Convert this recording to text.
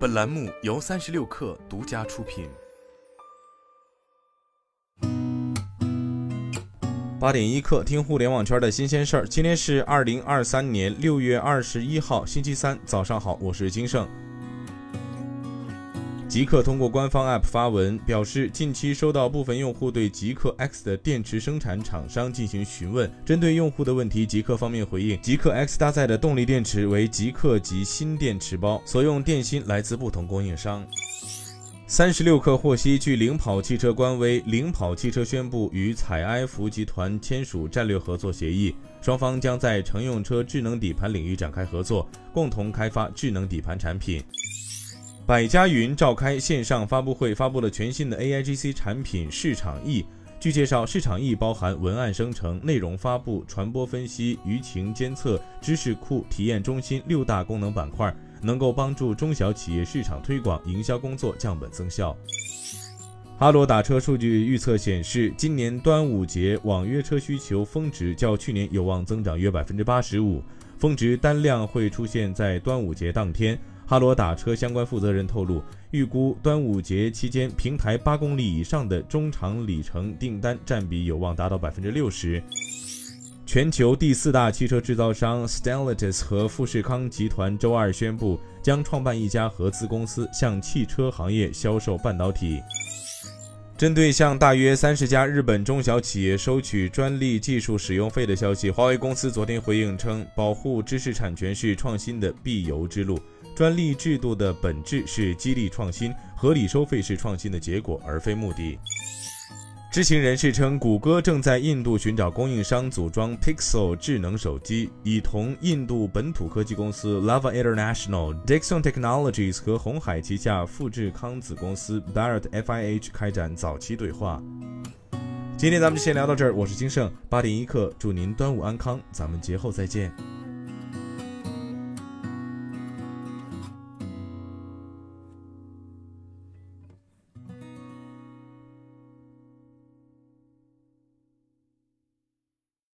本栏目由三十六氪独家出品。八点一刻，听互联网圈的新鲜事儿。今天是二零二三年六月二十一号，星期三，早上好，我是金盛。极客通过官方 App 发文表示，近期收到部分用户对极客 X 的电池生产厂商进行询问。针对用户的问题，极客方面回应，极客 X 搭载的动力电池为极客级新电池包，所用电芯来自不同供应商。三十六氪获悉，据领跑汽车官微，领跑汽车宣布与采埃孚集团签署战略合作协议，双方将在乘用车智能底盘领域展开合作，共同开发智能底盘产品。百家云召开线上发布会，发布了全新的 AIGC 产品市场 E。据介绍，市场 E 包含文案生成、内容发布、传播分析、舆情监测、知识库、体验中心六大功能板块，能够帮助中小企业市场推广、营销工作降本增效。哈罗打车数据预测显示，今年端午节网约车需求峰值较去年有望增长约百分之八十五，峰值单量会出现在端午节当天。哈罗打车相关负责人透露，预估端午节期间平台八公里以上的中长里程订单占比有望达到百分之六十。全球第四大汽车制造商 Stellantis 和富士康集团周二宣布，将创办一家合资公司，向汽车行业销售半导体。针对向大约三十家日本中小企业收取专利技术使用费的消息，华为公司昨天回应称，保护知识产权是创新的必由之路。专利制度的本质是激励创新，合理收费是创新的结果，而非目的。知情人士称，谷歌正在印度寻找供应商组装 Pixel 智能手机，已同印度本土科技公司 Lava International、Dixon Technologies 和红海旗下富士康子公司 Barrett FIH 开展早期对话。今天咱们就先聊到这儿，我是金盛，八点一刻，祝您端午安康，咱们节后再见。